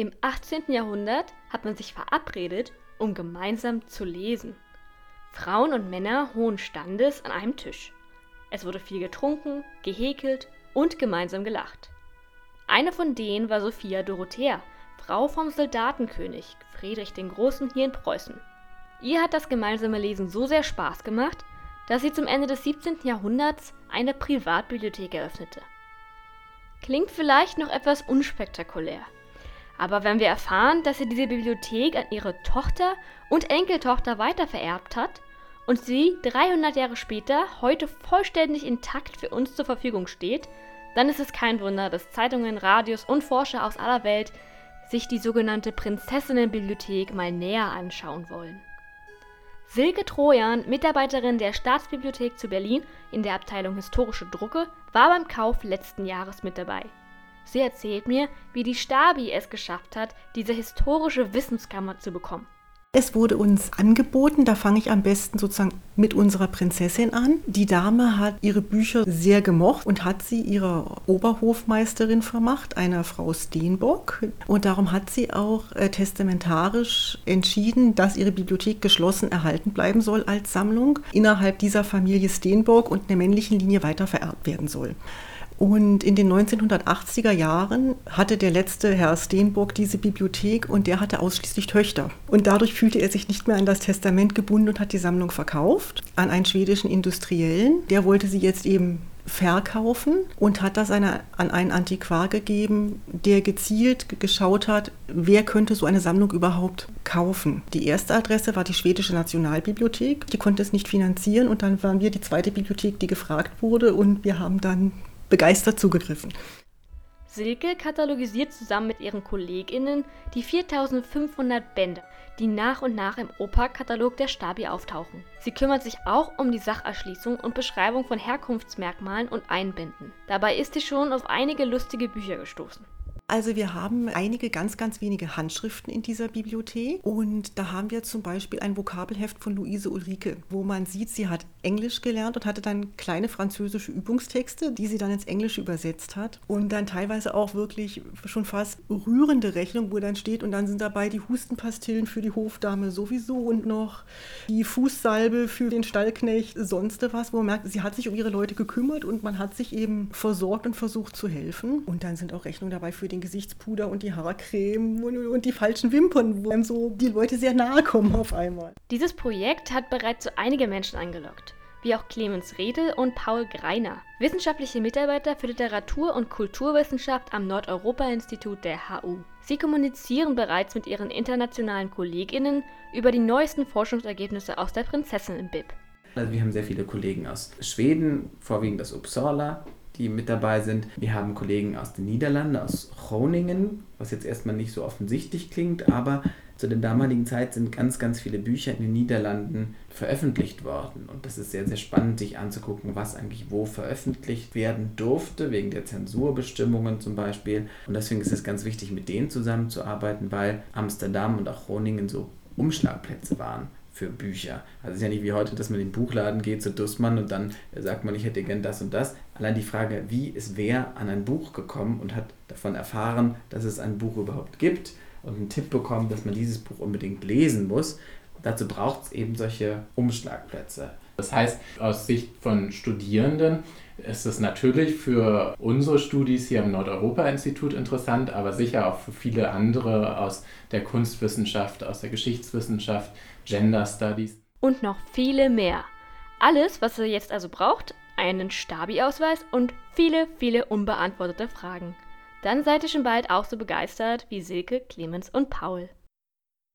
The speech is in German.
Im 18. Jahrhundert hat man sich verabredet, um gemeinsam zu lesen. Frauen und Männer hohen Standes an einem Tisch. Es wurde viel getrunken, gehäkelt und gemeinsam gelacht. Eine von denen war Sophia Dorothea, Frau vom Soldatenkönig Friedrich den Großen hier in Preußen. Ihr hat das gemeinsame Lesen so sehr Spaß gemacht, dass sie zum Ende des 17. Jahrhunderts eine Privatbibliothek eröffnete. Klingt vielleicht noch etwas unspektakulär, aber wenn wir erfahren, dass sie diese Bibliothek an ihre Tochter und Enkeltochter weitervererbt hat und sie 300 Jahre später heute vollständig intakt für uns zur Verfügung steht, dann ist es kein Wunder, dass Zeitungen, Radios und Forscher aus aller Welt sich die sogenannte Prinzessinnenbibliothek mal näher anschauen wollen. Silke Trojan, Mitarbeiterin der Staatsbibliothek zu Berlin in der Abteilung Historische Drucke, war beim Kauf letzten Jahres mit dabei. Sie erzählt mir, wie die Stabi es geschafft hat, diese historische Wissenskammer zu bekommen. Es wurde uns angeboten, da fange ich am besten sozusagen mit unserer Prinzessin an. Die Dame hat ihre Bücher sehr gemocht und hat sie ihrer Oberhofmeisterin vermacht, einer Frau Steenbock. Und darum hat sie auch äh, testamentarisch entschieden, dass ihre Bibliothek geschlossen erhalten bleiben soll als Sammlung, innerhalb dieser Familie Steenbock und einer männlichen Linie weiter vererbt werden soll. Und in den 1980er Jahren hatte der letzte Herr Steenburg diese Bibliothek und der hatte ausschließlich Töchter. Und dadurch fühlte er sich nicht mehr an das Testament gebunden und hat die Sammlung verkauft an einen schwedischen Industriellen. Der wollte sie jetzt eben verkaufen und hat das eine, an einen Antiquar gegeben, der gezielt geschaut hat, wer könnte so eine Sammlung überhaupt kaufen. Die erste Adresse war die schwedische Nationalbibliothek, die konnte es nicht finanzieren und dann waren wir die zweite Bibliothek, die gefragt wurde und wir haben dann begeistert zugegriffen. Silke katalogisiert zusammen mit ihren KollegInnen die 4500 Bände, die nach und nach im OPA-Katalog der Stabi auftauchen. Sie kümmert sich auch um die Sacherschließung und Beschreibung von Herkunftsmerkmalen und Einbänden. Dabei ist sie schon auf einige lustige Bücher gestoßen. Also wir haben einige ganz, ganz wenige Handschriften in dieser Bibliothek. Und da haben wir zum Beispiel ein Vokabelheft von Luise Ulrike, wo man sieht, sie hat Englisch gelernt und hatte dann kleine französische Übungstexte, die sie dann ins Englische übersetzt hat. Und dann teilweise auch wirklich schon fast rührende Rechnung, wo dann steht und dann sind dabei die Hustenpastillen für die Hofdame sowieso und noch die Fußsalbe für den Stallknecht, sonst was, wo man merkt, sie hat sich um ihre Leute gekümmert und man hat sich eben versorgt und versucht zu helfen. Und dann sind auch Rechnungen dabei für den den Gesichtspuder und die Haarcreme und, und die falschen Wimpern, wo einem so die Leute sehr nahe kommen auf einmal. Dieses Projekt hat bereits so einige Menschen angelockt wie auch Clemens Redel und Paul Greiner, wissenschaftliche Mitarbeiter für Literatur- und Kulturwissenschaft am Nordeuropa-Institut der HU. Sie kommunizieren bereits mit ihren internationalen KollegInnen über die neuesten Forschungsergebnisse aus der Prinzessin im BIP. Also wir haben sehr viele Kollegen aus Schweden, vorwiegend aus Uppsala, die mit dabei sind. Wir haben Kollegen aus den Niederlanden, aus Groningen, was jetzt erstmal nicht so offensichtlich klingt, aber zu der damaligen Zeit sind ganz, ganz viele Bücher in den Niederlanden veröffentlicht worden. Und das ist sehr, sehr spannend, sich anzugucken, was eigentlich wo veröffentlicht werden durfte, wegen der Zensurbestimmungen zum Beispiel. Und deswegen ist es ganz wichtig, mit denen zusammenzuarbeiten, weil Amsterdam und auch Groningen so Umschlagplätze waren für Bücher. Also es ist ja nicht wie heute, dass man in den Buchladen geht zu Dussmann und dann sagt man, ich hätte gern das und das. Allein die Frage, wie ist wer an ein Buch gekommen und hat davon erfahren, dass es ein Buch überhaupt gibt und einen Tipp bekommen, dass man dieses Buch unbedingt lesen muss. Dazu braucht es eben solche Umschlagplätze. Das heißt, aus Sicht von Studierenden ist es natürlich für unsere Studis hier im Nordeuropa-Institut interessant, aber sicher auch für viele andere aus der Kunstwissenschaft, aus der Geschichtswissenschaft, Gender Studies. Und noch viele mehr. Alles, was ihr jetzt also braucht, einen Stabi-Ausweis und viele, viele unbeantwortete Fragen. Dann seid ihr schon bald auch so begeistert wie Silke, Clemens und Paul.